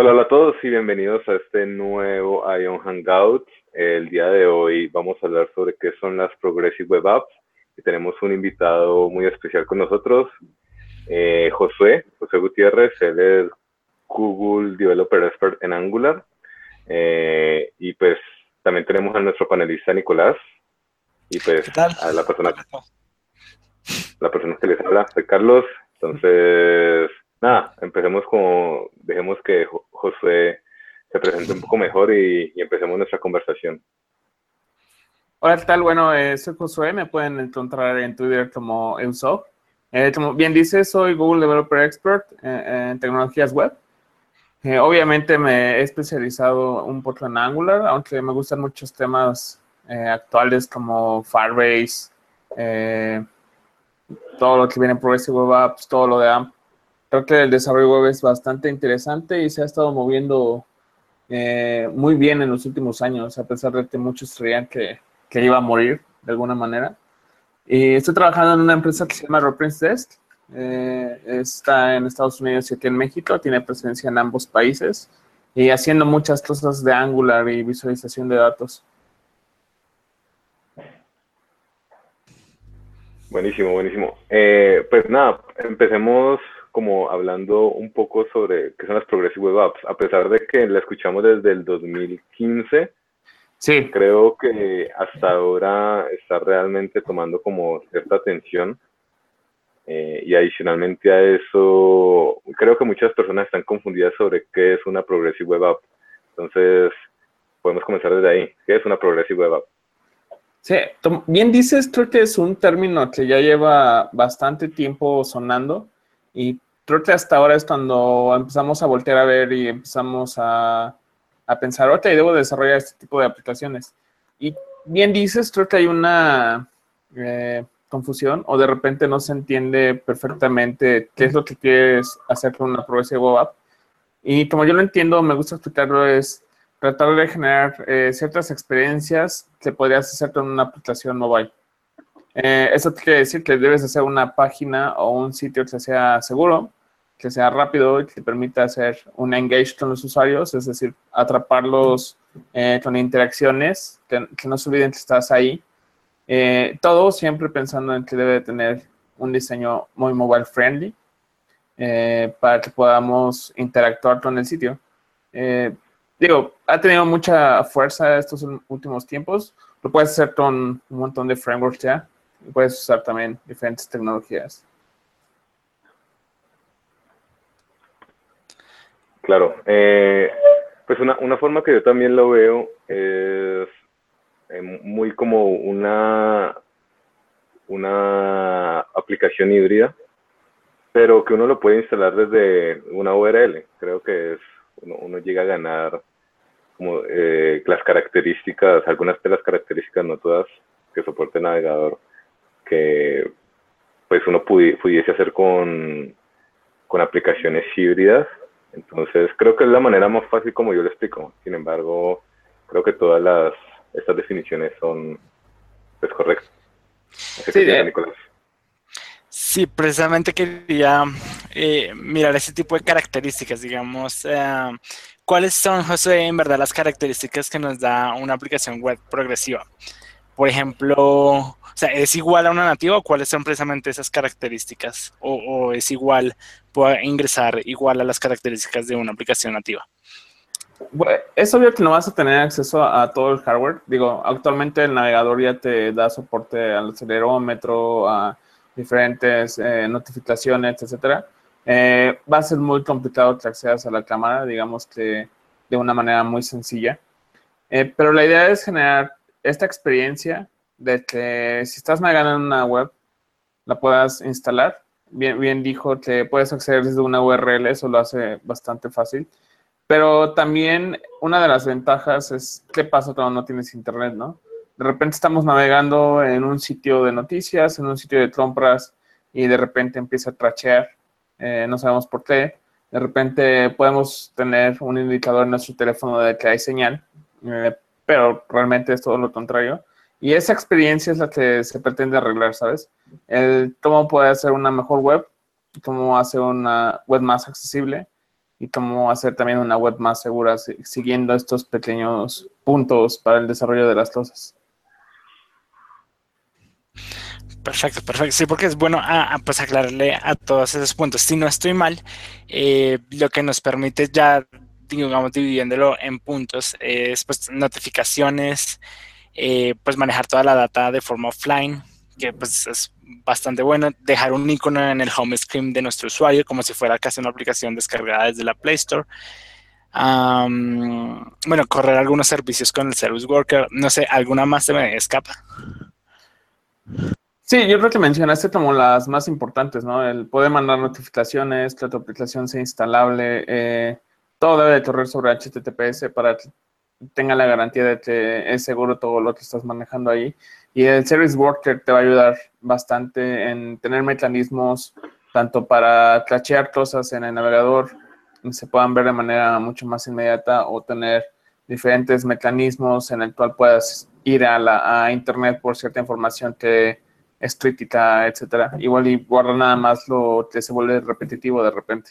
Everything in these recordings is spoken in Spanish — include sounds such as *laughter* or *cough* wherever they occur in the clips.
Hola, hola a todos y bienvenidos a este nuevo Ion Hangout. El día de hoy vamos a hablar sobre qué son las Progressive Web Apps y tenemos un invitado muy especial con nosotros, eh, Josué, José Gutiérrez, él es Google Developer Expert en Angular. Eh, y pues también tenemos a nuestro panelista Nicolás y pues a la persona, la persona que les habla, soy Carlos. Entonces, nada, empecemos como, dejemos que José se presente un poco mejor y, empecemos nuestra conversación. Hola, ¿qué tal? Bueno, eh, soy Josué, me pueden encontrar en Twitter como Eusop. Eh, como bien dice, soy Google Developer Expert eh, en tecnologías web. obviamente me he especializado un poco en Angular, aunque me gustan muchos temas actuales como Firebase, todo lo que viene en Progressive Web Apps, todo lo de AMP creo que el desarrollo web es bastante interesante y se ha estado moviendo eh, muy bien en los últimos años, a pesar de que muchos creían que, que, iba a morir de alguna manera. Y estoy trabajando en una empresa que se llama Reference Desk. Eh, está en Estados Unidos y aquí en México, tiene presencia en ambos países y haciendo muchas cosas de Angular y visualización de datos. Buenísimo, buenísimo. Eh, pues nada, empecemos como hablando un poco sobre qué son las Progressive Web Apps, a pesar de que la escuchamos desde el 2015. Sí. Creo que hasta ahora está realmente tomando como cierta atención. Eh, y adicionalmente a eso, creo que muchas personas están confundidas sobre qué es una Progressive Web App. Entonces, podemos comenzar desde ahí. ¿Qué es una Progressive Web App? Sí, bien dices, creo que es un término que ya lleva bastante tiempo sonando y creo que hasta ahora es cuando empezamos a voltear a ver y empezamos a, a pensar, ok, debo desarrollar este tipo de aplicaciones. Y bien dices, creo que hay una eh, confusión o de repente no se entiende perfectamente qué es lo que quieres hacer con una Progressive Web App. Y como yo lo entiendo, me gusta explicarlo, es tratar de generar eh, ciertas experiencias que podrías hacer con una aplicación mobile. Eh, eso quiere decir que debes hacer una página o un sitio que sea seguro, que sea rápido y que te permita hacer un engage con los usuarios, es decir, atraparlos eh, con interacciones, que, no se olviden que estás ahí. Eh, todo siempre pensando en que debe tener un diseño muy mobile friendly eh, para que podamos interactuar con el sitio. digo, ha tenido mucha fuerza estos últimos tiempos. Lo puedes hacer con un montón de frameworks ya. Puedes usar también diferentes tecnologías. Claro. Eh, pues una, una forma que yo también lo veo es eh, muy como una, una aplicación híbrida, pero que uno lo puede instalar desde una URL. Creo que es uno, llega a ganar como eh, las características, algunas de las características, no todas, que soporte navegador, que pues uno pudiese hacer con, con aplicaciones híbridas entonces, creo que es la manera más fácil como yo lo explico. Sin embargo, creo que todas las estas definiciones son pues, correctas. Sí, eh, sí, precisamente quería eh, mirar ese tipo de características, digamos. Eh, ¿Cuáles son, José, en verdad las características que nos da una aplicación web progresiva? Por ejemplo, sea, ¿es igual a una nativa o cuáles son precisamente esas características? ¿O, es igual, puede ingresar igual a las características de una aplicación nativa? es obvio que no vas a tener acceso a, todo el hardware. Digo, actualmente el navegador ya te da soporte al acelerómetro, a diferentes eh, notificaciones, etcétera. Eh, va a ser muy complicado que accedas a la cámara, digamos que de una manera muy sencilla. Eh, pero la idea es generar esta experiencia de que si estás navegando en una web, la puedas instalar. Bien, bien dijo que puedes acceder desde una URL, eso lo hace bastante fácil. Pero también una de las ventajas es qué pasa cuando no tienes internet, ¿no? De repente estamos navegando en un sitio de noticias, en un sitio de compras, y de repente empieza a trachear, eh, no sabemos por qué. De repente podemos tener un indicador en nuestro teléfono de que hay señal, eh, pero realmente es todo lo contrario. Y esa experiencia es la que se pretende arreglar, ¿sabes? El cómo puede hacer una mejor web, cómo hacer una web más accesible y cómo hacer también una web más segura siguiendo estos pequeños puntos para el desarrollo de las cosas. Perfecto, perfecto. Sí, porque es bueno ah, ah, pues aclararle a todos esos puntos. Si no estoy mal, eh, lo que nos permite ya, digamos, dividiéndolo en puntos, es pues notificaciones, eh, pues manejar toda la data de forma offline, que pues es bastante bueno. Dejar un icono en el home screen de nuestro usuario, como si fuera casi una aplicación descargada desde la Play Store. bueno, correr algunos servicios con el Service Worker. No sé, ¿alguna más se me escapa? Sí, yo creo que mencionaste como las más importantes, ¿no? El poder mandar notificaciones, que tu aplicación sea instalable, eh, todo debe de correr sobre HTTPS para tenga la garantía de que es seguro todo lo que estás manejando ahí. Y el Service Worker te va a ayudar bastante en tener mecanismos tanto para cachear cosas en el navegador se puedan ver de manera mucho más inmediata o tener diferentes mecanismos en el cual puedas ir a, la, a internet por cierta información que es crítica, etcétera. Igual y guarda nada más lo que se vuelve repetitivo de repente.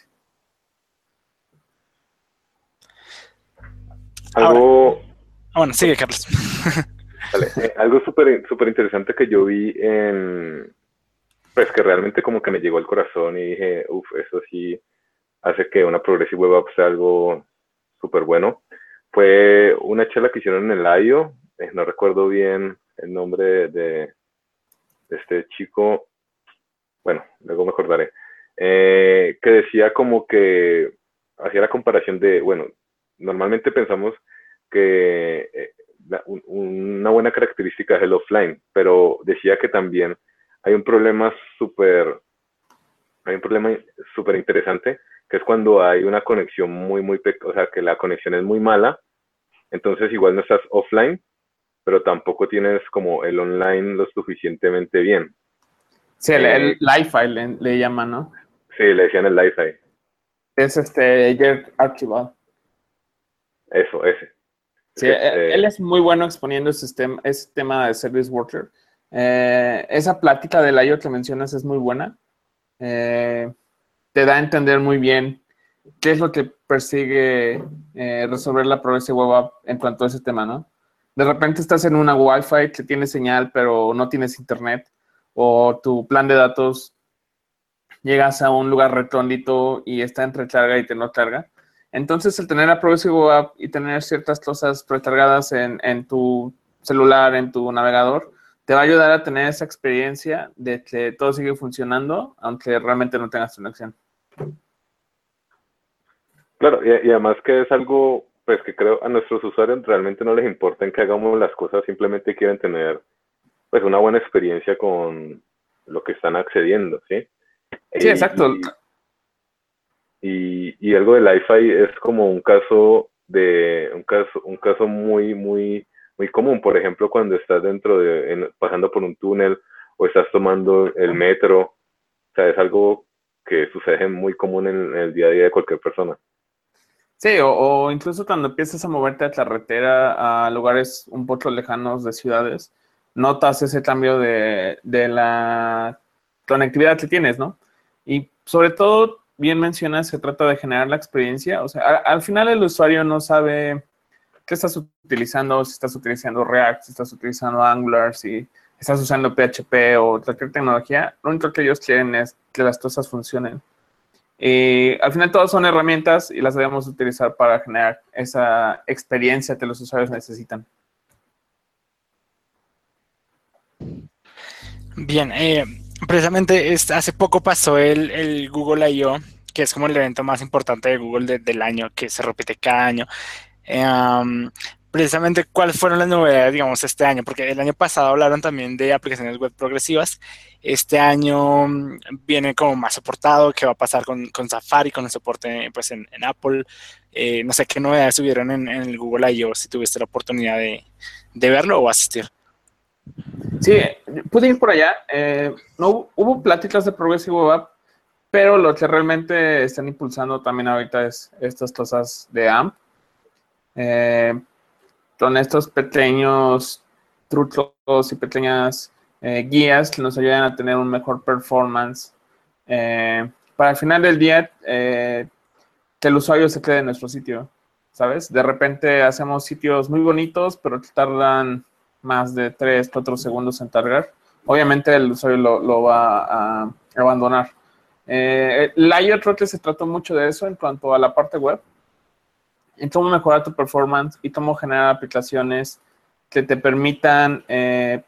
Algo. Ah, bueno, sigue, Carlos. *laughs* Eh, algo súper super interesante que yo vi en. Pues que realmente como que me llegó al corazón y dije, uff, eso sí hace que una Progressive Web App sea algo súper bueno. Fue una charla que hicieron en el IO, eh, no recuerdo bien el nombre de, este chico, bueno, luego me acordaré, eh, que decía como que hacía la comparación de, bueno, normalmente pensamos que eh, una buena característica es el offline, pero decía que también hay un problema súper, hay un problema súper interesante, que es cuando hay una conexión muy, muy, o sea, que la conexión es muy mala, entonces igual no estás offline, pero tampoco tienes como el online lo suficientemente bien. Sí, el, el eh, Li-Fi le, llaman, ¿no? Sí, le decían el Li-Fi. Es este Jerk Archibald. Eso, ese. Sí, este él es muy bueno exponiendo ese tema, ese tema de Service Worker. Eh, esa plática del IO que mencionas es muy buena. Eh, te da a entender muy bien qué es lo que persigue resolver la Progressive Web App en cuanto a ese tema, ¿no? de repente estás en una Wi-Fi que tiene señal, pero no tienes internet, o tu plan de datos llegas a un lugar retondito y está entre carga y te no carga. Entonces, el tener la Progressive App y tener ciertas cosas precargadas en, en tu celular, en tu navegador, te va a ayudar a tener esa experiencia de que todo sigue funcionando, aunque realmente no tengas conexión. Claro, y, además que es algo pues que creo a nuestros usuarios realmente no les importa en que hagamos las cosas, simplemente quieren tener pues una buena experiencia con lo que están accediendo, ¿sí? Sí, exacto. Y, y, algo de Li-Fi es como un caso de un caso un caso muy muy muy común, por ejemplo, cuando estás dentro de pasando por un túnel o estás tomando el metro, o sea, es algo que sucede muy común en el día a día de cualquier persona. Sí, o, incluso cuando empiezas a moverte a carretera a lugares un poco lejanos de ciudades, notas ese cambio de, la conectividad que tienes, ¿no? Y sobre todo, bien mencionas, se trata de generar la experiencia. O sea, al final el usuario no sabe qué estás utilizando, si estás utilizando React, si estás utilizando Angular, si estás usando PHP o cualquier tecnología. Lo único que ellos quieren es que las cosas funcionen. Y al final todas son herramientas y las debemos utilizar para generar esa experiencia que los usuarios necesitan. Bien, eh, precisamente hace poco pasó el, Google I.O., que es como el evento más importante de Google del año, que se repite cada año. Eh, precisamente cuáles fueron las novedades, digamos, este año, porque el año pasado hablaron también de aplicaciones web progresivas. Este año mm, viene como más soportado, qué va a pasar con, Safari, con el soporte pues, en, Apple. Eh, no sé qué novedades subieron en, el Google I.O. si tuviste la oportunidad de, verlo o asistir. Sí, pude ir por allá. Eh, no hubo pláticas de Progressive Web App, pero lo que realmente están impulsando también ahorita es estas cosas de AMP. Eh, son estos pequeños trucos y pequeñas eh, guías que nos ayudan a tener un mejor performance. Eh, para el final del día, que el usuario se quede en nuestro sitio, ¿sabes? De repente hacemos sitios muy bonitos, pero que tardan más de 3, 4 segundos en cargar. Obviamente el usuario lo, va a abandonar. Eh, Layer creo que se trató mucho de eso en cuanto a la parte web. Y cómo mejorar tu performance y cómo generar aplicaciones que te permitan eh,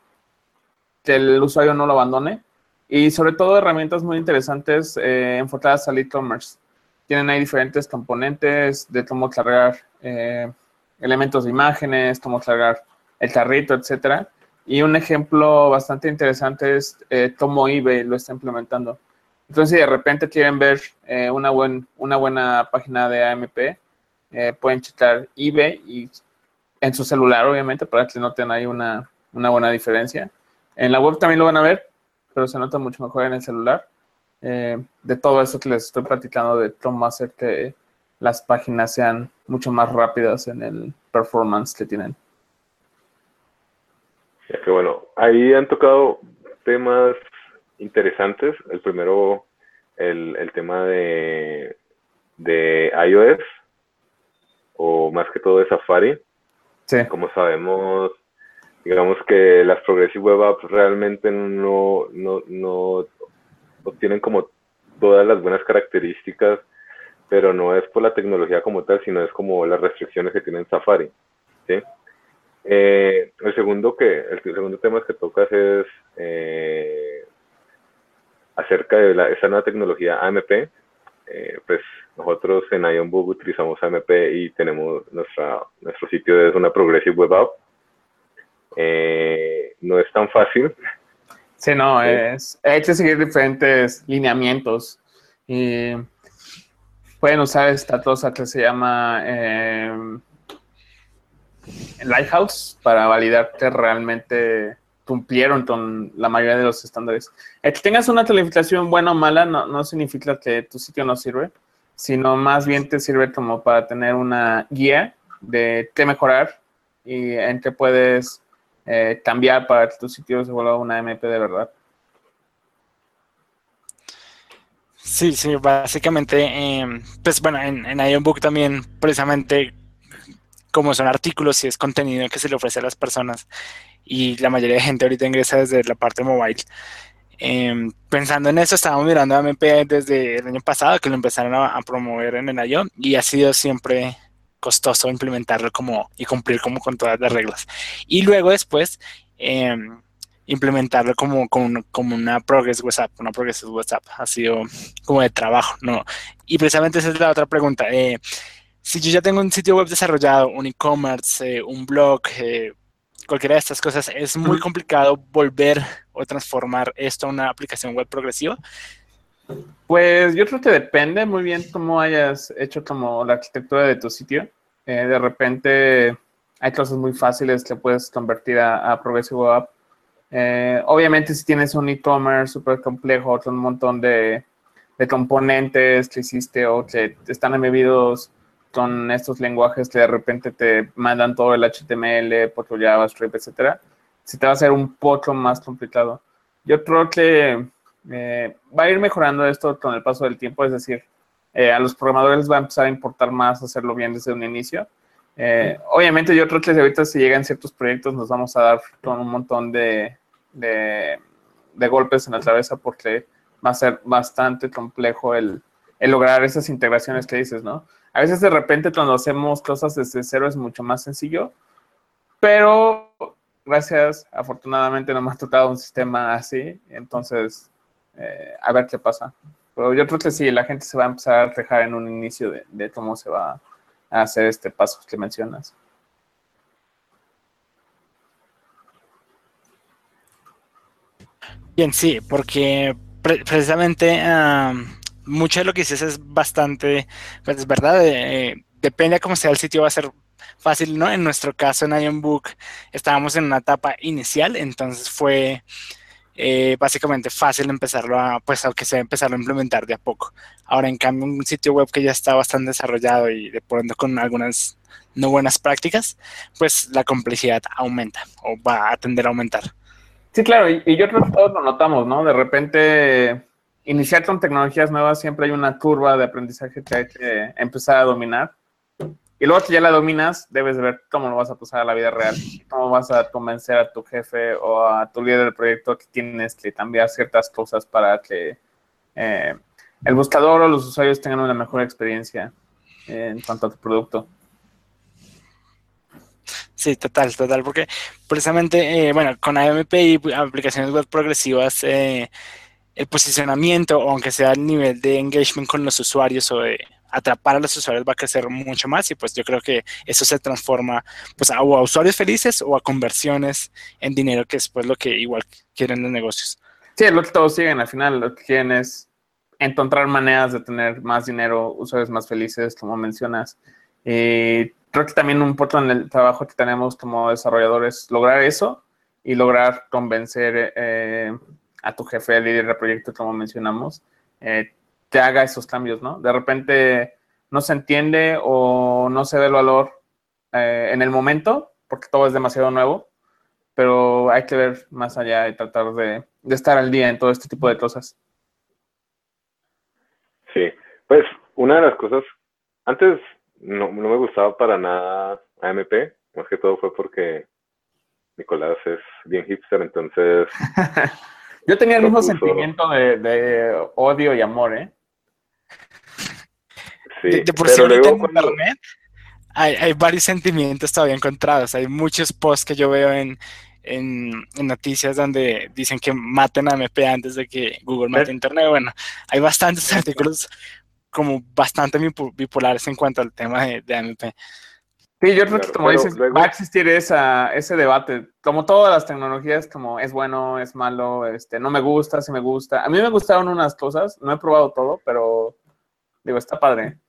que el usuario no lo abandone. Y sobre todo herramientas muy interesantes eh, enfocadas al e-commerce. Tienen ahí diferentes componentes de cómo cargar eh, elementos de imágenes, cómo cargar el carrito, etcétera. Y un ejemplo bastante interesante es eh, cómo eBay lo está implementando. Entonces, si de repente quieren ver eh, una, buen, una buena página de AMP, eh, pueden checar eBay y en su celular, obviamente, para que noten ahí una, una, buena diferencia. En la web también lo van a ver, pero se nota mucho mejor en el celular. de todo eso que les estoy platicando, de cómo hacer que las páginas sean mucho más rápidas en el performance que tienen. Ya que bueno, ahí han tocado temas interesantes. El primero, el, el tema de, de iOS, o más que todo de Safari. Sí. Como sabemos, digamos que las Progressive Web Apps realmente no, no, no obtienen como todas las buenas características, pero no es por la tecnología como tal, sino es como las restricciones que tiene Safari. ¿sí? Eh, el segundo que el segundo tema que tocas es eh, acerca de la, esa nueva tecnología AMP. Eh, pues nosotros en IonBook utilizamos AMP y tenemos nuestra nuestro sitio es una Progressive Web App. no es tan fácil. Sí, no, es, hay que seguir diferentes lineamientos. Y pueden usar esta cosa que se llama Lighthouse para validar que realmente cumplieron con la mayoría de los estándares. El que tengas una calificación buena o mala no, no significa que tu sitio no sirve, sino más bien te sirve como para tener una guía de qué mejorar y en qué puedes eh, cambiar para que tu sitio se vuelva una MP de verdad. Sí, sí, básicamente, eh, pues bueno, en, en también precisamente como son artículos y es contenido que se le ofrece a las personas y la mayoría de gente ahorita ingresa desde la parte mobile. Em, pensando en eso, estábamos mirando a MP desde el año pasado que lo empezaron a, promover en el IO y ha sido siempre costoso implementarlo como y cumplir como con todas las reglas. Y luego después em, implementarlo como, como, como, una Progress WhatsApp, una Progress WhatsApp, ha sido como de trabajo, ¿no? Y precisamente esa es la otra pregunta. Eh, si yo ya tengo un sitio web desarrollado, un e-commerce, eh, un blog, eh, cualquiera de estas cosas, es muy complicado volver o transformar esto a una aplicación web progresiva. Pues yo creo que depende muy bien cómo hayas hecho como la arquitectura de tu sitio. Eh, de repente hay cosas muy fáciles que puedes convertir a, a Progressive Web obviamente si tienes un e-commerce súper complejo, con un montón de, de, componentes que hiciste o que están embebidos con estos lenguajes que de repente te mandan todo el HTML, poco JavaScript, etcétera, si te va a ser un poco más complicado. Yo creo que eh, va a ir mejorando esto con el paso del tiempo, es decir, eh, a los programadores les va a empezar a importar más hacerlo bien desde un inicio. Eh, obviamente yo creo que ahorita si llegan ciertos proyectos nos vamos a dar con un montón de, de, golpes en la cabeza porque va a ser bastante complejo el, el lograr esas integraciones que dices, ¿no? A veces de repente cuando hacemos cosas desde cero es mucho más sencillo, pero gracias, afortunadamente no me ha tocado un sistema así, entonces eh, a ver qué pasa. Pero yo creo que sí, la gente se va a empezar a reflejar en un inicio de, cómo se va a hacer este paso que mencionas. Bien, sí, porque precisamente mucho de lo que dices es bastante, pues es verdad, eh, depende de cómo sea el sitio, va a ser fácil, ¿no? En nuestro caso en Ionbook estábamos en una etapa inicial, entonces fue eh, básicamente fácil empezarlo a, pues aunque sea empezarlo a implementar de a poco. Ahora, en cambio, un sitio web que ya está bastante desarrollado y de pronto con algunas no buenas prácticas, pues la complejidad aumenta o va a tender a aumentar. Sí, claro, y, y yo creo que todos lo notamos, ¿no? De repente iniciar con tecnologías nuevas siempre hay una curva de aprendizaje que hay que empezar a dominar. Y luego que ya la dominas, debes de ver cómo lo vas a pasar a la vida real, cómo vas a convencer a tu jefe o a tu líder del proyecto que tienes que cambiar ciertas cosas para que eh, el buscador o los usuarios tengan una mejor experiencia en cuanto a tu producto. Sí, total, total, porque precisamente, eh, bueno, con AMP y aplicaciones web progresivas, eh, el posicionamiento, aunque sea el nivel de engagement con los usuarios o de atrapar a los usuarios va a crecer mucho más y pues yo creo que eso se transforma pues a, usuarios felices o a conversiones en dinero, que es pues lo que igual quieren los negocios. Sí, es lo que todos siguen, al final lo que quieren es encontrar maneras de tener más dinero, usuarios más felices, como mencionas. Y creo que también un poco en el trabajo que tenemos como desarrolladores, lograr eso y lograr convencer eh, a tu jefe, el líder del proyecto, como mencionamos, eh, que haga esos cambios, ¿no? De repente no se entiende o no se ve el valor eh, en el momento, porque todo es demasiado nuevo, pero hay que ver más allá y tratar de, estar al día en todo este tipo de cosas. Sí, pues una de las cosas, antes no, no me gustaba para nada AMP, más que todo fue porque Nicolás es bien hipster, entonces... *laughs* Yo tenía el mismo sentimiento de, de, odio y amor, ¿eh? de, por sí ahorita en internet hay, hay, varios sentimientos todavía encontrados. Hay muchos posts que yo veo en, en, noticias donde dicen que maten a MP antes de que Google mate Internet. Bueno, hay bastantes *laughs* artículos como bastante bipolares en cuanto al tema de, de MP. Sí, yo creo que como dices, va a existir esa, ese debate. Como todas las tecnologías, como es bueno, es malo, este, no me gusta, si me gusta. A mí me gustaron unas cosas, no he probado todo, pero digo, está padre.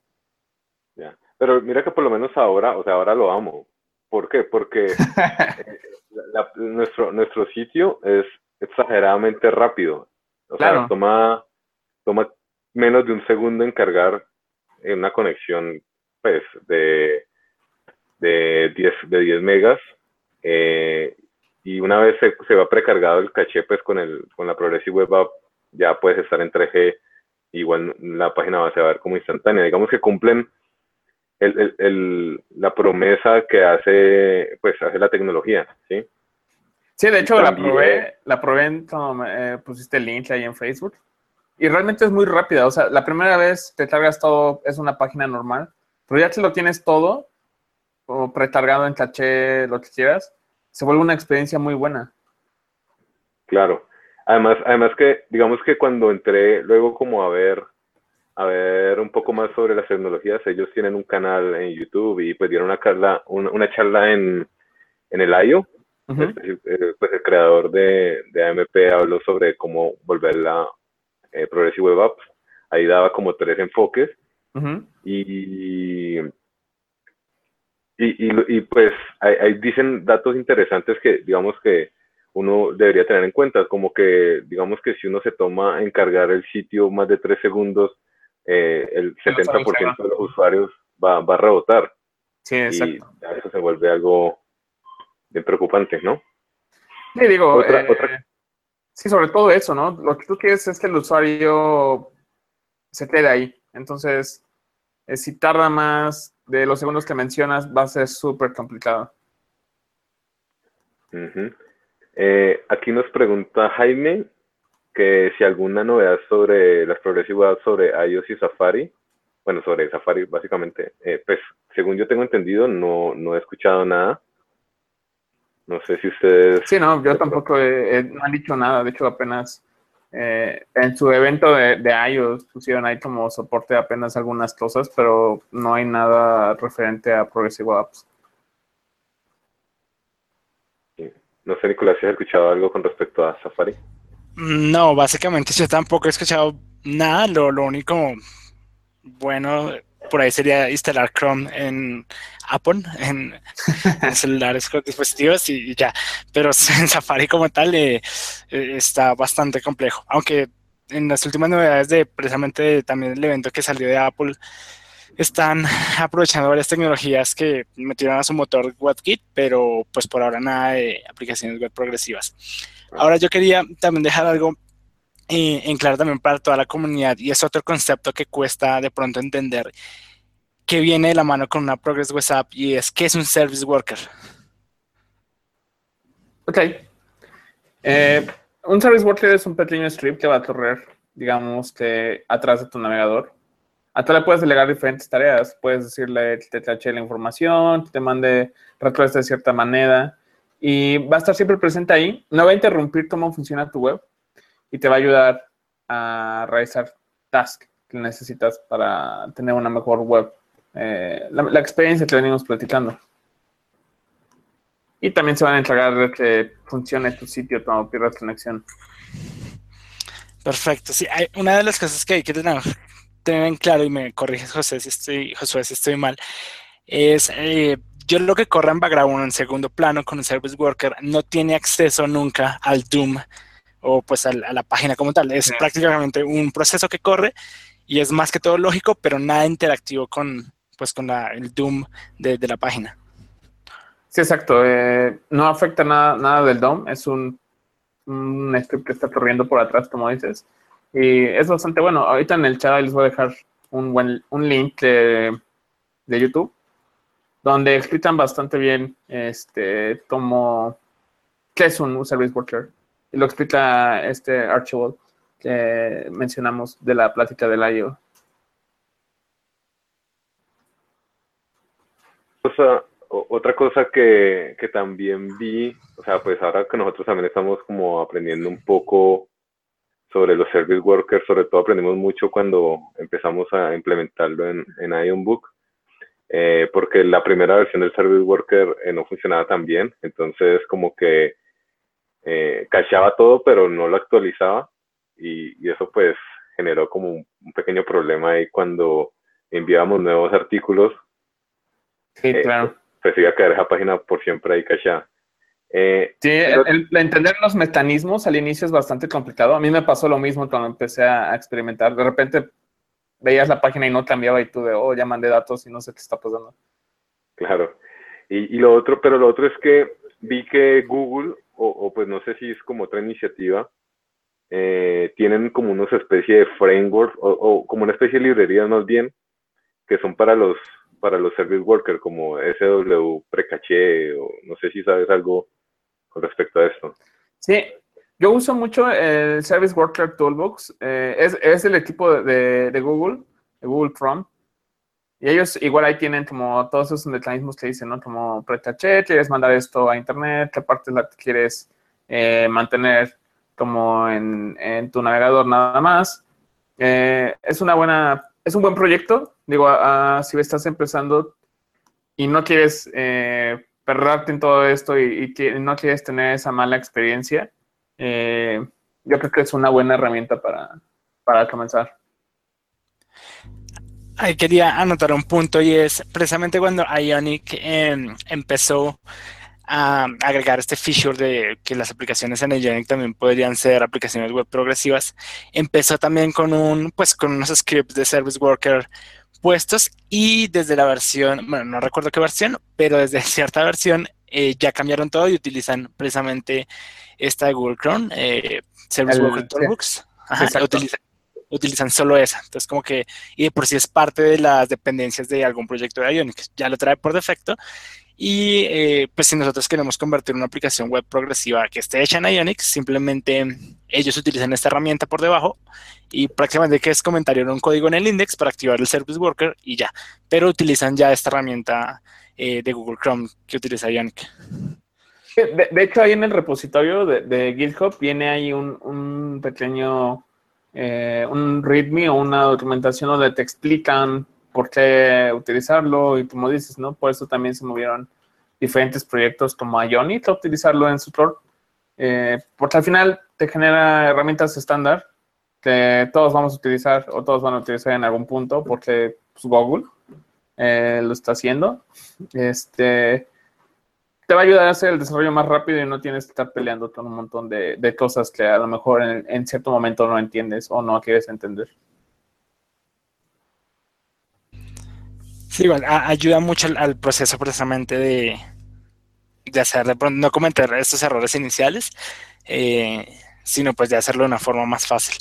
Pero mira que por lo menos ahora, o sea, ahora lo amo. ¿Por qué? Porque eh, *laughs* nuestro, nuestro sitio es exageradamente rápido. O sea, toma, toma menos de un segundo en cargar en una conexión pues, de, de, 10, de 10 megas. Eh, y una vez se, se, va precargado el caché pues, con, el, con la Progressive Web App, ya puedes estar en 3G. Igual la página va a ver como instantánea. Digamos que cumplen el, el, la promesa que hace, pues, hace la tecnología, ¿sí? Sí, de hecho la probé, la probé en eh, pusiste el link ahí en Facebook y realmente es muy rápida. O sea, la primera vez te cargas todo, es una página normal, pero ya que lo tienes todo, o precargado en caché, lo que quieras, se vuelve una experiencia muy buena. Claro. Además, además que, digamos que cuando entré luego como a ver a ver un poco más sobre las tecnologías. Ellos tienen un canal en YouTube y pues dieron una charla, una, charla en, en el IO. Eh, pues el creador de, de, AMP habló sobre cómo volver la eh, Progressive Web Apps. Ahí daba como tres enfoques. y, y, y, pues ahí, dicen datos interesantes que digamos que uno debería tener en cuenta, como que digamos que si uno se toma en cargar el sitio más de tres segundos, eh, el 70% de los usuarios va, va, a rebotar. Sí, exacto. Y eso se vuelve algo bien preocupante, ¿no? Sí, digo, eh, sí, sobre todo eso, ¿no? Lo que tú quieres es que el usuario se quede ahí. Entonces, eh, si tarda más de los segundos que mencionas, va a ser súper complicado. aquí nos pregunta Jaime que si alguna novedad sobre las progresivas sobre iOS y Safari, bueno, sobre Safari básicamente, eh, pues según yo tengo entendido, no, no he escuchado nada. No sé si ustedes... Sí, no, yo tampoco he, no han dicho nada, de hecho apenas eh, en su evento de, de, iOS pusieron ahí como soporte apenas algunas cosas, pero no hay nada referente a Progressive Apps. No sé, Nicolás, si has escuchado algo con respecto a Safari. No, básicamente yo tampoco he escuchado nada. Lo, lo único bueno por ahí sería instalar Chrome en Apple, en, *laughs* celulares con dispositivos y, ya. Pero *laughs* en Safari como tal eh, eh, está bastante complejo. Aunque en las últimas novedades de precisamente también el evento que salió de Apple, están aprovechando varias tecnologías que metieron a su motor WebKit, pero pues por ahora nada de aplicaciones web progresivas. Ahora yo quería también dejar algo en claro también para toda la comunidad y es otro concepto que cuesta de pronto entender que viene de la mano con una Progress WhatsApp y es ¿qué es un Service Worker? Ok. Eh, un Service Worker es un pequeño script que va a correr, digamos que atrás de tu navegador. A tú le puedes delegar diferentes tareas. Puedes decirle que te cache la información, que te mande retroceso de cierta manera y va a estar siempre presente ahí. No va a interrumpir cómo funciona tu web y te va a ayudar a realizar tasks que necesitas para tener una mejor web. Eh, la, experiencia que venimos platicando. Y también se van a encargar de que funcione tu sitio cuando pierdas conexión. Perfecto. Sí, hay, una de las cosas que hay que tener, en claro, y me corriges José si estoy, Josué, si estoy mal, es eh, yo lo que corre en background en segundo plano con un service worker no tiene acceso nunca al Doom o pues a, la página como tal. Es prácticamente un proceso que corre y es más que todo lógico, pero nada interactivo con, pues, con el Doom de, la página. Sí, exacto. Eh, no afecta nada, nada del DOM. Es un, script que está corriendo por atrás, como dices. Y es bastante bueno. Ahorita en el chat les voy a dejar un, buen, un link de, de YouTube donde explican bastante bien este cómo qué es un service worker lo explica este Archibald que mencionamos de la plática del IO. otra cosa que, que, también vi, o sea, pues ahora que nosotros también estamos como aprendiendo un poco sobre los service workers, sobre todo aprendimos mucho cuando empezamos a implementarlo en, en IonBook, eh, porque la primera versión del Service Worker eh, no funcionaba tan bien, entonces como que eh, cacheaba todo, pero no lo actualizaba y, eso pues generó como un, pequeño problema ahí cuando enviábamos nuevos artículos. Sí, claro. Pues iba a quedar esa página por siempre ahí cacheada. sí, el, entender los mecanismos al inicio es bastante complicado. A mí me pasó lo mismo cuando empecé a experimentar. De repente veías la página y no cambiaba y tú de, oh, ya mandé datos y no sé qué está pasando. Claro. Y, lo otro, pero lo otro es que vi que Google, o, pues no sé si es como otra iniciativa, eh, tienen como una especie de framework o, como una especie de librería más bien, que son para los para los service workers como SW Precaché o no sé si sabes algo con respecto a esto. Sí, yo uso mucho el Service Worker Toolbox. Eh, es, el equipo de, Google, de Google Chrome. Y ellos igual ahí tienen como todos esos mecanismos que dicen, ¿no? Como precaché, quieres mandar esto a internet, qué parte la quieres eh, mantener como en, tu navegador nada más. Eh, es una buena, es un buen proyecto. Digo, si estás empezando y no quieres perderte en todo esto y, y, no quieres tener esa mala experiencia, eh, yo creo que es una buena herramienta para, para comenzar. Ahí quería anotar un punto y es precisamente cuando Ionic em, empezó a agregar este feature de que las aplicaciones en Ionic también podrían ser aplicaciones web progresivas, empezó también con un pues con unos scripts de Service Worker puestos y desde la versión, bueno, no recuerdo qué versión, pero desde *laughs* cierta versión eh, ya cambiaron todo y utilizan precisamente esta de Google Chrome, eh, Service Worker Toolbox. utilizan, solo esa. Entonces, como que, y de por sí es parte de las dependencias de algún proyecto de Ionic, ya lo trae por defecto. Y eh, pues si nosotros queremos convertir una aplicación web progresiva que esté hecha en Ionic, simplemente ellos utilizan esta herramienta por debajo y prácticamente que es comentario en un código en el index para activar el Service Worker y ya. Pero utilizan ya esta herramienta eh, de Google Chrome que utiliza Yannick. De, hecho, ahí en el repositorio de, GitHub viene ahí un, pequeño, eh, un README o una documentación donde te explican por qué utilizarlo y como dices, ¿no? Por eso también se movieron diferentes proyectos como Ionic a utilizarlo en su eh, porque al final te genera herramientas estándar que todos vamos a utilizar o todos van a utilizar en algún punto porque pues, Google eh, lo está haciendo. Este te va a ayudar a hacer el desarrollo más rápido y no tienes que estar peleando con un montón de, cosas que a lo mejor en, cierto momento no entiendes o no quieres entender. Sí, igual, ayuda mucho al, proceso precisamente de, de hacer, de pronto, no cometer estos errores iniciales. Eh, sino pues de hacerlo de una forma más fácil.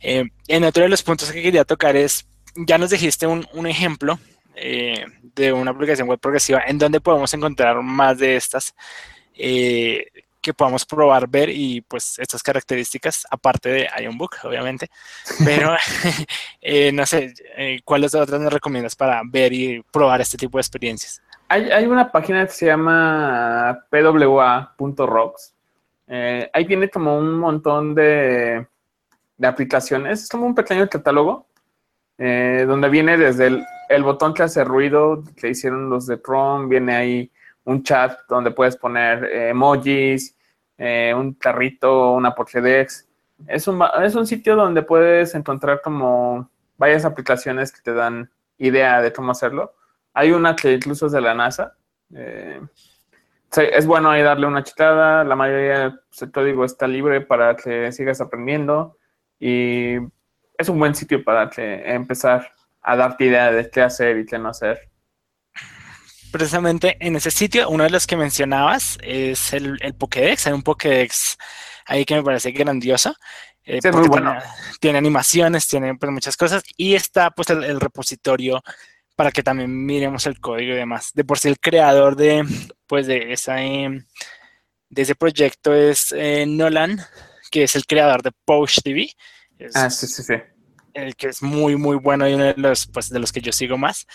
Eh, en otro de los puntos que quería tocar es, ya nos dijiste un, un ejemplo eh, de una aplicación web progresiva en donde podemos encontrar más de estas eh, que podamos probar, ver y pues estas características, aparte de Ionbook, obviamente. Pero *laughs* *laughs* no sé, ¿cuáles otras nos recomiendas para ver y probar este tipo de experiencias? Hay, hay una página que se llama pwa.rocks. ahí tiene como un montón de de aplicaciones. Es como un pequeño catálogo eh, donde viene desde el, botón que hace ruido que hicieron los de Chrome, viene ahí un chat donde puedes poner eh, emojis, eh, un carrito, una Pokédex. Es un, es un sitio donde puedes encontrar como varias aplicaciones que te dan idea de cómo hacerlo. Hay una que incluso es de la NASA. es bueno ahí darle una chicada. La mayoría del código está libre para que sigas aprendiendo. Y es un buen sitio para empezar a darte idea de qué hacer y qué no hacer. Precisamente en ese sitio, uno de los que mencionabas es el, el Pokédex. Hay un Pokédex ahí que me parece grandioso. Eh, muy bueno. Tiene, animaciones, tiene pues, muchas cosas y está pues el, repositorio para que también miremos el código y demás. De por sí el creador de pues de esa em, de ese proyecto es eh, Nolan, que es el creador de TV. ah, sí, sí, sí. El que es muy, muy bueno y uno de los, pues, de los que yo sigo más.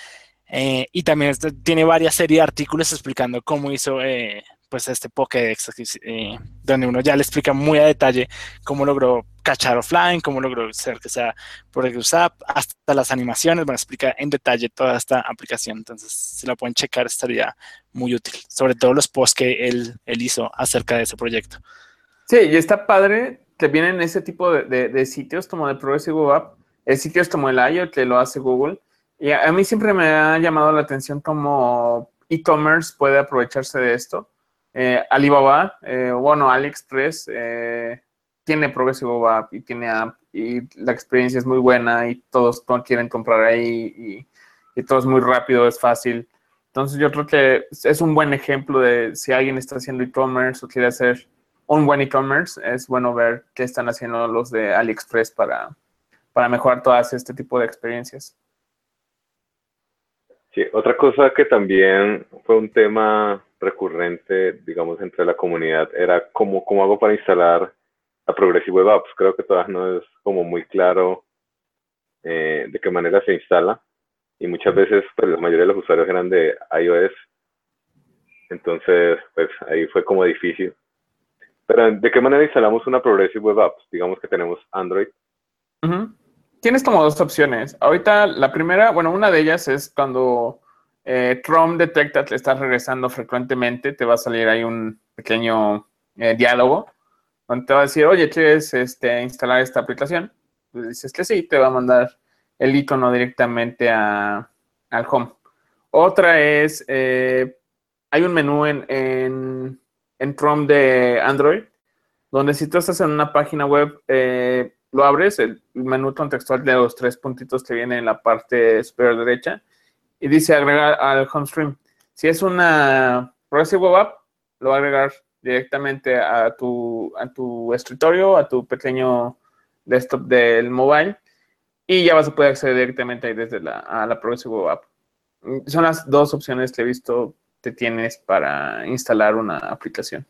Eh, y también tiene varias series de artículos explicando cómo hizo eh, pues este Pokédex, eh, donde uno ya le explica muy a detalle cómo logró cachar offline, cómo logró hacer que sea por WhatsApp, hasta las animaciones, bueno, explica en detalle toda esta aplicación. Entonces, si la pueden checar, estaría muy útil, sobre todo los posts que él, él hizo acerca de ese proyecto. Sí, y está padre que vienen ese tipo de, sitios como de Progressive Web App, sitios como el IO que lo hace Google. Y a, mí siempre me ha llamado la atención cómo e-commerce puede aprovecharse de esto. Eh, Alibaba, eh, bueno, AliExpress eh, tiene Progressive App y tiene app y la experiencia es muy buena y todos, quieren comprar ahí y, y todo es muy rápido, es fácil. Entonces yo creo que es un buen ejemplo de si alguien está haciendo e-commerce o quiere hacer un buen e-commerce, es bueno ver qué están haciendo los de AliExpress para, para mejorar todas este tipo de experiencias. Sí, otra cosa que también fue un tema recurrente, digamos, entre la comunidad era cómo, cómo hago para instalar a Progressive Web Apps. Creo que todavía no es como muy claro eh, de qué manera se instala. Y muchas veces, pues la mayoría de los usuarios eran de iOS. Entonces, pues ahí fue como difícil. Pero ¿de qué manera instalamos una Progressive Web Apps? Digamos que tenemos Android. Tienes como dos opciones. Ahorita la primera, bueno, una de ellas es cuando eh, detecta que estás regresando frecuentemente, te va a salir ahí un pequeño eh, diálogo donde te va a decir, oye, ¿quieres este, instalar esta aplicación? Dices que sí, te va a mandar el icono directamente a, al home. Otra es, eh, hay un menú en en Chrome de Android, donde si tú estás en una página web, eh, lo abres, el menú contextual de los tres puntitos que viene en la parte superior derecha, y dice agregar al home stream. Si es una Progressive Web App, lo va a agregar directamente a tu, a tu escritorio, a tu pequeño desktop del mobile, y ya vas a poder acceder directamente ahí desde la, a la Progressive Web App. Son las dos opciones que he visto tienes para instalar una aplicación?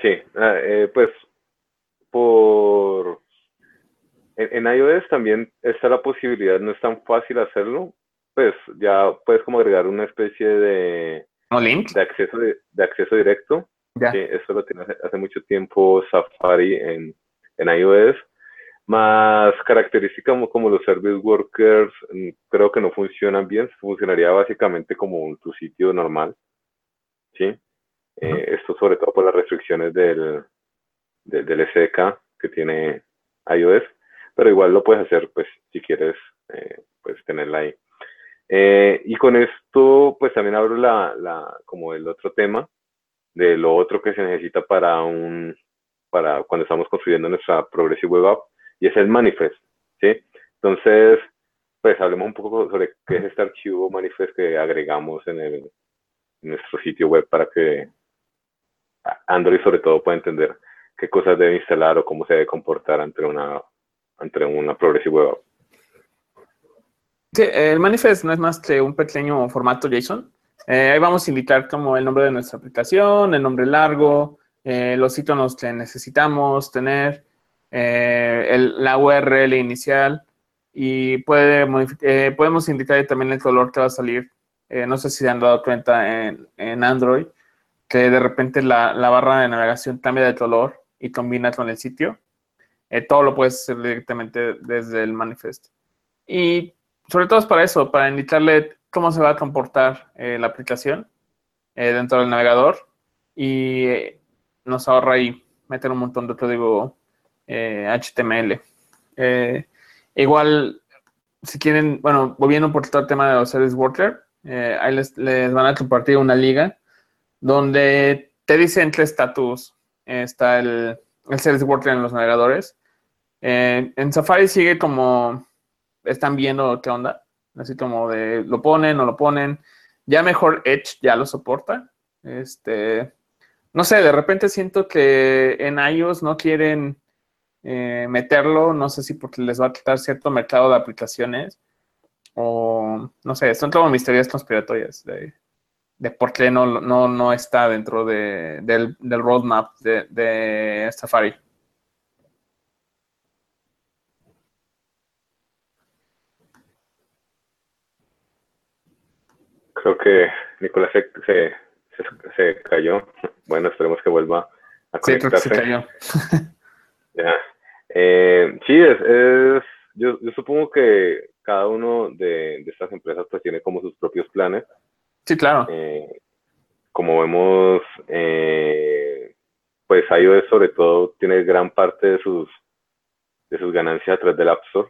Sí, ah, eh, pues por en, iOS también está la posibilidad, no es tan fácil hacerlo, pues ya puedes como agregar una especie de, de acceso de, acceso directo. Ya. eso lo tiene hace, mucho tiempo Safari en, en iOS más características como, los service workers mm, creo que no funcionan bien, funcionaría básicamente como tu sitio normal, ¿sí? Eh, esto sobre todo por las restricciones del, del, SDK que tiene iOS, pero igual lo puedes hacer, pues, si quieres, eh, pues, tenerla ahí. Eh, y con esto, pues, también abro la, la, como el otro tema de lo otro que se necesita para un, para cuando estamos construyendo nuestra Progressive Web App, y es el manifest, ¿sí? Entonces, pues hablemos un poco sobre qué es este archivo manifest que agregamos en, el, nuestro sitio web para que Android sobre todo pueda entender qué cosas debe instalar o cómo se debe comportar ante una, ante una Progressive Web App. Sí, el manifest no es más que un pequeño formato JSON. Eh, ahí vamos a indicar como el nombre de nuestra aplicación, el nombre largo, eh, los iconos que necesitamos tener, eh, la URL inicial y puede podemos indicar también el color que va a salir. no sé si se han dado cuenta en, en Android que de repente la, la, barra de navegación cambia de color y combina con el sitio. todo lo puedes hacer directamente desde el manifest. Y sobre todo es para eso, para indicarle cómo se va a comportar eh, la aplicación eh, dentro del navegador y eh, nos ahorra ahí meter un montón de código HTML. igual, si quieren, bueno, volviendo por todo el tema de los service worker, ahí les, van a compartir una liga donde te dice en qué estatus está el, el service worker en los navegadores. en Safari sigue como están viendo qué onda, así como de lo ponen o lo ponen. Ya mejor Edge ya lo soporta. Este, no sé, de repente siento que en iOS no quieren eh, meterlo, no sé si porque les va a quitar cierto mercado de aplicaciones o no sé, son como misterios conspiratorias de, de por qué no, no, no está dentro de, del, del, roadmap de, de Safari. creo que Nicolás se, se, cayó. Bueno, esperemos que vuelva a conectarse. Sí, se cayó. *laughs* ya. Eh, sí, es, es yo, yo, supongo que cada uno de, de, estas empresas pues tiene como sus propios planes. Sí, claro. Eh, como vemos, eh, pues iOS sobre todo tiene gran parte de sus de sus ganancias a través del App Store.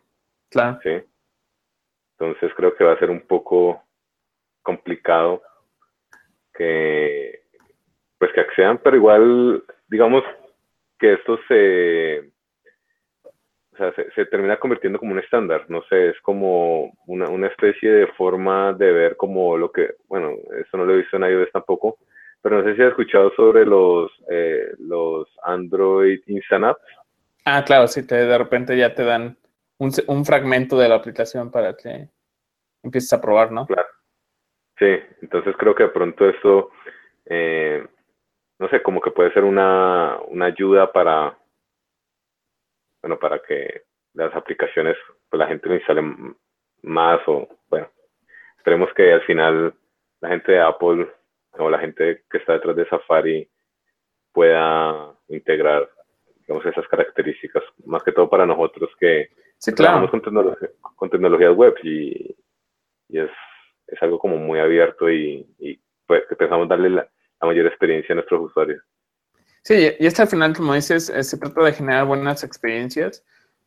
Claro. Sí. Entonces creo que va a ser un poco complicado que pues que accedan, pero igual digamos que esto se o sea, se, termina convirtiendo como un estándar, no sé, es como una, una, especie de forma de ver como lo que, bueno, eso no lo he visto en iOS tampoco, pero no sé si has escuchado sobre los, eh, los Android Instant Apps. Ah, claro, sí, te, de repente ya te dan un, un fragmento de la aplicación para que empieces a probar, ¿no? Claro. Sí, entonces creo que de pronto esto, eh, no sé, como que puede ser una, una ayuda para, bueno, para que las aplicaciones, pues la gente lo instale más o, bueno, esperemos que al final la gente de Apple o la gente que está detrás de Safari pueda integrar, digamos, esas características, más que todo para nosotros que trabajamos con, tecnología, con tecnologías web y, y es es algo como muy abierto y, pues, pensamos darle la, mayor experiencia a nuestros usuarios. Sí, y este al final, como dices, eh, se trata de generar buenas experiencias.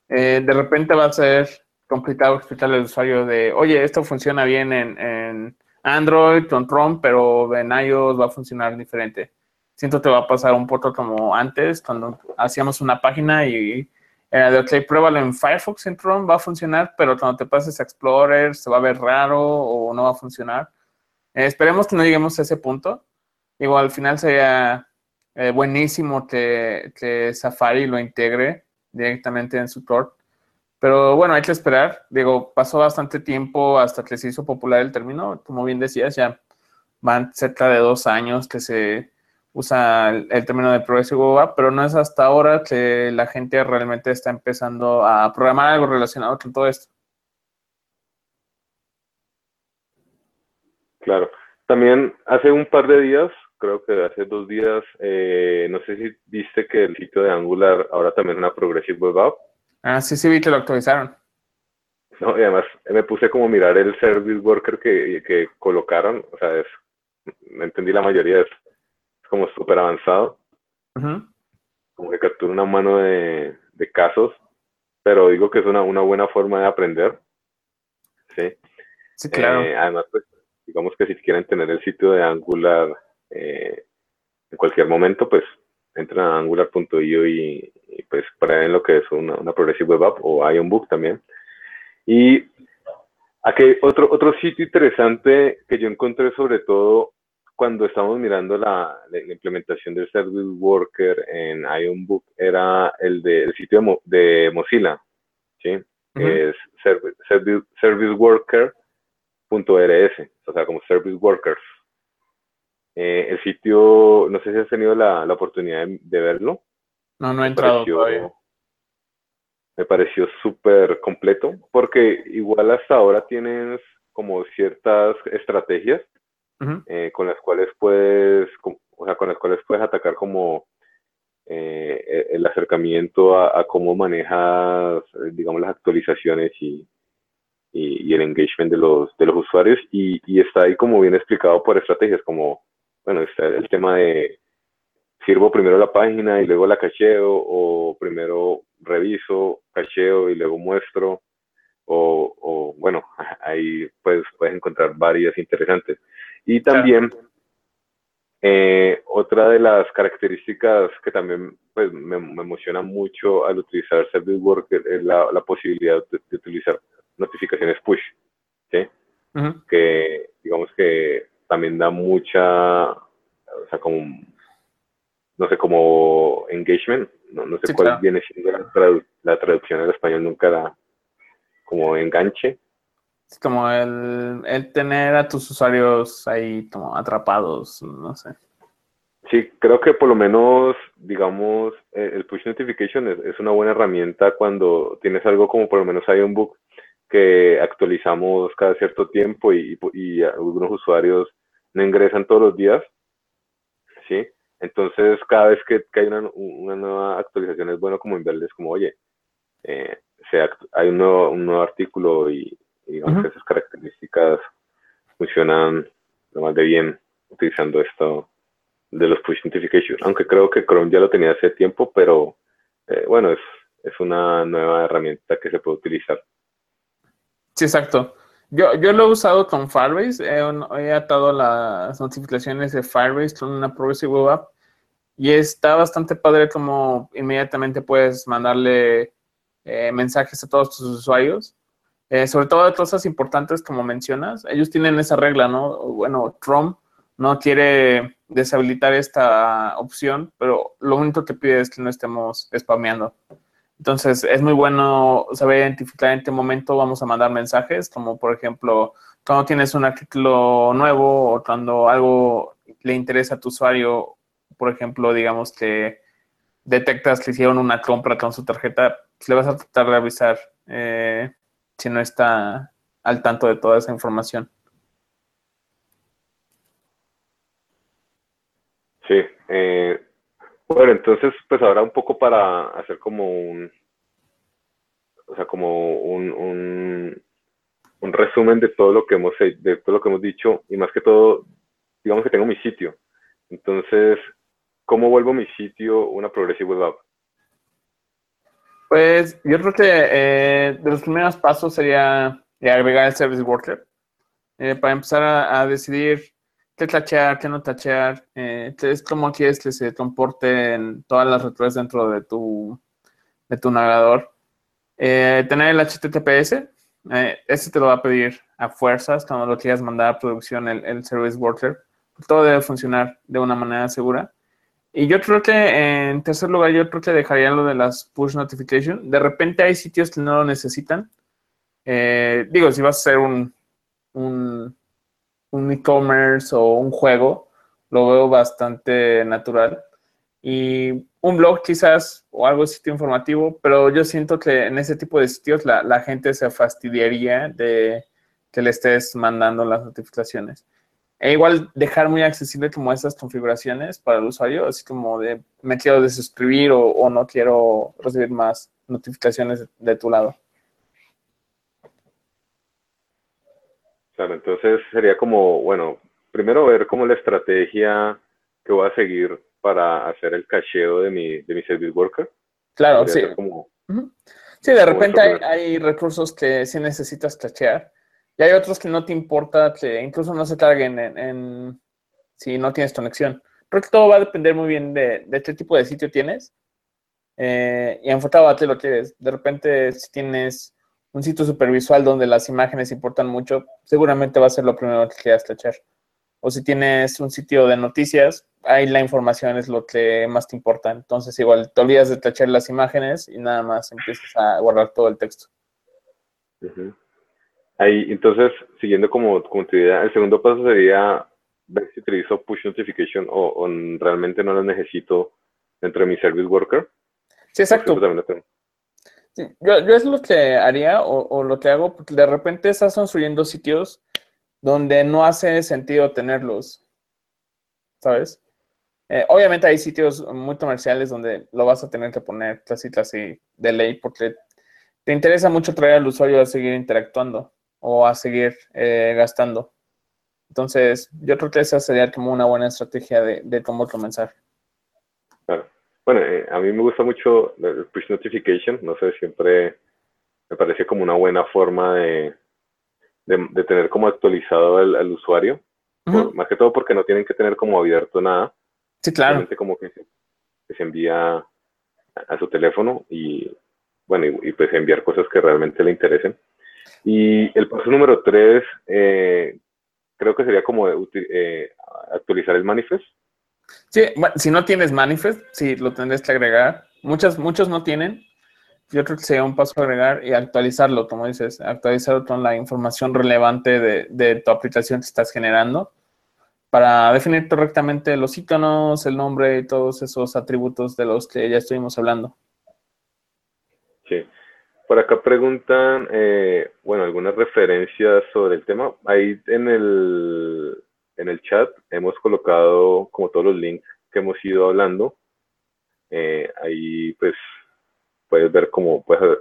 Eh, de repente va a ser complicado explicarle al usuario de, oye, esto funciona bien en, Android, con Chrome, pero en iOS va a funcionar diferente. Siento que va a pasar un poco como antes, cuando hacíamos una página y era de, ok, pruébalo en Firefox, en Chrome, va a funcionar, pero cuando te pases a Explorer se va a ver raro o no va a funcionar. Eh, esperemos que no lleguemos a ese punto. Igual al final sería eh, buenísimo que, Safari lo integre directamente en su Tor. Pero bueno, hay que esperar. Digo, pasó bastante tiempo hasta que se hizo popular el término. Como bien decías, ya van cerca de dos años que se usa el, término de Progressive Web pero no es hasta ahora que la gente realmente está empezando a programar algo relacionado con todo esto. Claro. También hace un par de días, creo que hace dos días, eh, no sé si viste que el sitio de Angular ahora también es una Progressive Web App. Ah, sí, sí, vi que lo actualizaron. No, y además me puse como a mirar el Service Worker que, que colocaron, o sea, es, me entendí la mayoría de eso como súper avanzado. Como que captura una mano de, casos, pero digo que es una, una buena forma de aprender. Sí. Sí, claro. Eh, además, pues, digamos que si quieren tener el sitio de Angular eh, en cualquier momento, pues entran a angular.io y, y, pues prueben lo que es una, una Progressive Web App o Ionbook también. Y aquí otro, otro sitio interesante que yo encontré sobre todo cuando estamos mirando la, implementación del Service Worker en IonBook era el del sitio de, Mozilla, ¿sí? Es serviceworker.rs, o sea, como Service Workers. Eh, el sitio, no sé si has tenido la, oportunidad de, verlo. No, no he entrado todavía. Me pareció súper completo, porque igual hasta ahora tienes como ciertas estrategias eh, con las cuales puedes, o sea, con las cuales puedes atacar como eh, el acercamiento a, cómo manejas, digamos, las actualizaciones y, y, el engagement de los, de los usuarios y, y, está ahí como bien explicado por estrategias, como, bueno, está el tema de sirvo primero la página y luego la cacheo o primero reviso, cacheo y luego muestro o, o bueno, *laughs* ahí pues puedes encontrar varias interesantes. Y también eh, otra de las características que también pues, me, emociona mucho al utilizar Service Worker es la, la posibilidad de, utilizar notificaciones push, ¿sí? Que digamos que también da mucha, o sea, como, no sé, como engagement, no, no sé cuál viene siendo la, la traducción al español, nunca la, como enganche, es como el, el, tener a tus usuarios ahí como atrapados, no sé. Sí, creo que por lo menos, digamos, eh, el push notification es, una buena herramienta cuando tienes algo como por lo menos hay un book que actualizamos cada cierto tiempo y, y, algunos usuarios no ingresan todos los días, ¿sí? Entonces, cada vez que, hay una, una, nueva actualización es bueno como enviarles como, oye, eh, hay un nuevo, un nuevo artículo y, digamos que esas características funcionan lo más de bien utilizando esto de los push notifications, aunque creo que Chrome ya lo tenía hace tiempo, pero eh, bueno, es, es una nueva herramienta que se puede utilizar. Sí, exacto. Yo, yo lo he usado con Firebase, he, atado las notificaciones de Firebase con una Progressive Web App y está bastante padre como inmediatamente puedes mandarle eh, mensajes a todos tus usuarios eh, sobre todo de cosas importantes como mencionas, ellos tienen esa regla, ¿no? Bueno, Chrome no quiere deshabilitar esta opción, pero lo único que pide es que no estemos spameando. Entonces, es muy bueno saber identificar en qué momento vamos a mandar mensajes, como por ejemplo, cuando tienes un artículo nuevo o cuando algo le interesa a tu usuario, por ejemplo, digamos que detectas que hicieron una compra con su tarjeta, le vas a tratar de avisar. Eh, si no está al tanto de toda esa información. Sí, eh, bueno, entonces pues ahora un poco para hacer como un, o sea, como un, un, resumen de todo lo que hemos de todo lo que hemos dicho y más que todo, digamos que tengo mi sitio. Entonces, ¿cómo vuelvo mi sitio una Progressive Web App? Pues yo creo que eh, de los primeros pasos sería eh, agregar el Service Worker eh, para empezar a, decidir qué tachear, qué no tachear, es cómo quieres que se comporte en todas las redes dentro de tu, de tu navegador. tener el HTTPS, ese te lo va a pedir a fuerzas cuando lo quieras mandar a producción el, el Service Worker. Todo debe funcionar de una manera segura. Y yo creo que en tercer lugar, yo creo que dejaría lo de las push notification. De repente hay sitios que no lo necesitan. Eh, digo, si vas a hacer un, un e-commerce o un juego, lo veo bastante natural. Y un blog quizás o algo de sitio informativo, pero yo siento que en ese tipo de sitios la, gente se fastidiaría de que le estés mandando las notificaciones. E igual dejar muy accesible como esas configuraciones para el usuario, así como de me quiero desuscribir o, no quiero recibir más notificaciones de tu lado. Claro, entonces sería como, bueno, primero ver cómo la estrategia que voy a seguir para hacer el cacheo de mi, de mi service worker. Claro, sí. sí, de repente hay, hay, recursos que sí necesitas cachear y hay otros que no te importa que incluso no se carguen en, si no tienes conexión. Creo que todo va a depender muy bien de, de qué tipo de sitio tienes eh, y enfocado a qué lo quieres. De repente, si tienes un sitio supervisual donde las imágenes importan mucho, seguramente va a ser lo primero que quieras tachar. o si tienes un sitio de noticias, ahí la información es lo que más te importa. Entonces, igual te olvidas de tachar las imágenes y nada más empiezas a guardar todo el texto. Ahí, entonces, siguiendo como, como tu idea, el segundo paso sería ver si utilizo push notification o, realmente no las necesito dentro de mi service worker. Sí, exacto. Yo, es lo que haría o, lo que hago, porque de repente estás construyendo sitios donde no hace sentido tenerlos, ¿sabes? Eh, obviamente hay sitios muy comerciales donde lo vas a tener que poner casi casi de ley porque te interesa mucho traer al usuario a seguir interactuando o a seguir eh, gastando. Entonces, yo creo que esa sería como una buena estrategia de, cómo comenzar. Claro. Bueno, eh, a mí me gusta mucho el push notification, no sé, siempre me parece como una buena forma de, de, tener como actualizado al, usuario, más que todo porque no tienen que tener como abierto nada. Sí, claro. como que se, envía a, su teléfono y, bueno, y, pues enviar cosas que realmente le interesen. Y el paso número tres, eh, creo que sería como eh, actualizar el manifest. Sí, si no tienes manifest, sí, lo tendrás que agregar. Muchas, muchos no tienen. Yo creo que sería un paso agregar y actualizarlo, como dices, actualizarlo con la información relevante de, de tu aplicación que estás generando para definir correctamente los iconos, el nombre y todos esos atributos de los que ya estuvimos hablando. Sí. Por acá preguntan, eh, bueno, algunas referencias sobre el tema. Ahí en el, en el chat hemos colocado como todos los links que hemos ido hablando. Eh, ahí pues puedes ver cómo puedes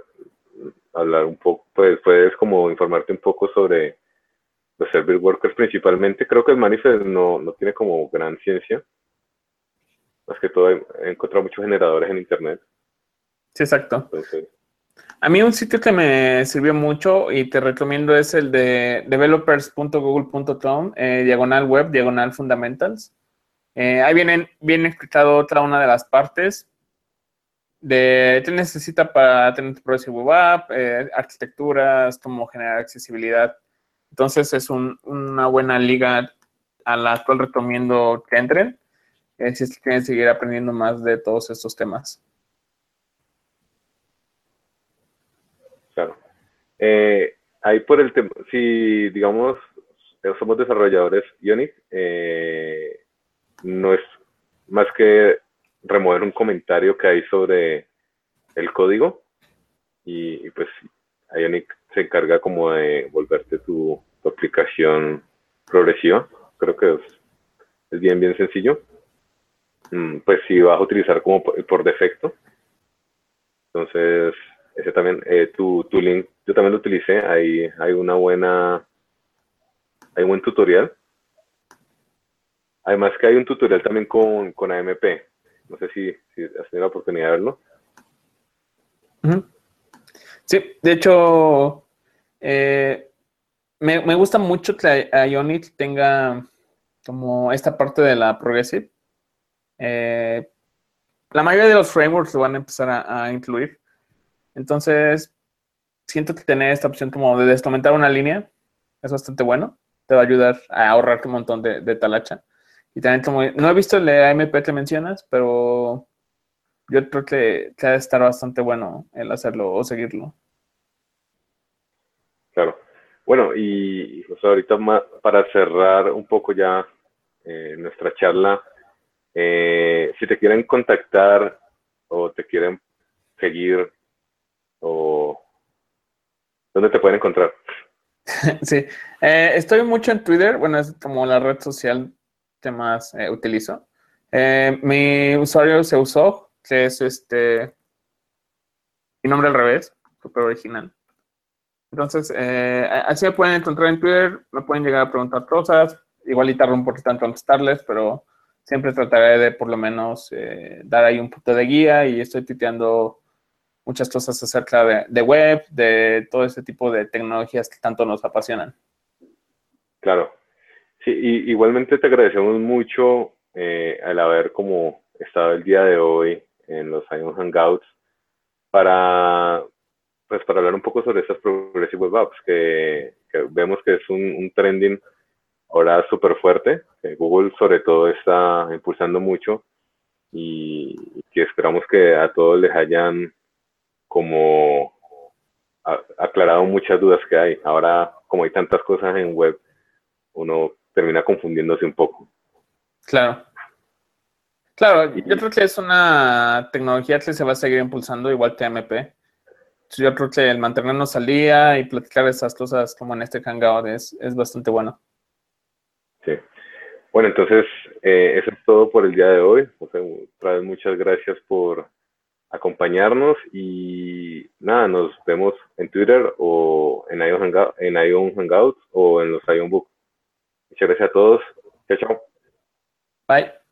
hablar un poco, pues puedes como informarte un poco sobre los server workers principalmente. Creo que el manifest no, no tiene como gran ciencia. Más que todo he, encontrado muchos generadores en internet. Sí, exacto. A mí un sitio que me sirvió mucho y te recomiendo es el de developers.google.com, eh, diagonal web, diagonal fundamentals. Eh, ahí vienen, viene explicado otra una de las partes de qué necesita para tener tu proyecto web app, eh, arquitecturas, cómo generar accesibilidad. Entonces es una buena liga a la cual recomiendo que entren eh, si quieren seguir aprendiendo más de todos estos temas. Claro. Eh, ahí por el tema, si digamos somos desarrolladores Ionic, eh, no es más que remover un comentario que hay sobre el código y, pues Ionic se encarga como de volverte tu, aplicación progresiva. Creo que es, bien, bien sencillo. Mm, pues si vas a utilizar como por, defecto. Entonces, ese también, eh, tu, tu link, yo también lo utilicé. Hay, hay una buena, hay un buen tutorial. Además que hay un tutorial también con, con AMP. No sé si, has tenido la oportunidad de verlo. Sí, de hecho, eh, me, gusta mucho que Ionic tenga como esta parte de la Progressive. Eh, la mayoría de los frameworks lo van a empezar a, incluir. Entonces, siento que tener esta opción como de descomentar una línea es bastante bueno. Te va a ayudar a ahorrar un montón de, de talacha. Y también como, no he visto el AMP que mencionas, pero yo creo que, que ha de estar bastante bueno el hacerlo o seguirlo. Claro. Bueno, y ahorita para cerrar un poco ya eh, nuestra charla, eh, si te quieren contactar o te quieren seguir o dónde te pueden encontrar. *laughs* Sí, eh, estoy mucho en Twitter, bueno, es como la red social que más utilizo. mi usuario se usó, que es este, mi nombre al revés, súper original. Entonces, eh, así me pueden encontrar en Twitter, me pueden llegar a preguntar cosas, igual y tardo un poquito contestarles, pero siempre trataré de por lo menos eh, dar ahí un punto de guía y estoy tuiteando muchas cosas acerca de, web, de todo ese tipo de tecnologías que tanto nos apasionan. Claro. Sí, y igualmente te agradecemos mucho eh, el haber como estado el día de hoy en los Hangouts para pues para hablar un poco sobre esas Progressive Web Apps, que, vemos que es un, trending ahora súper fuerte. Google sobre todo está impulsando mucho y que esperamos que a todos les hayan como aclarado muchas dudas que hay. Ahora, como hay tantas cosas en web, uno termina confundiéndose un poco. Claro. Claro, yo creo que es una tecnología que se va a seguir impulsando, igual TMP. Yo creo que el mantenernos al día y platicar esas cosas como en este Hangout es, es bastante bueno. Sí. Bueno, entonces, eh, eso es todo por el día de hoy. otra vez muchas gracias por acompañarnos y nada, nos vemos en Twitter o en Ion, Hangout, Hangouts o en los Ion Book. Muchas gracias a todos. Chao, chao. Bye.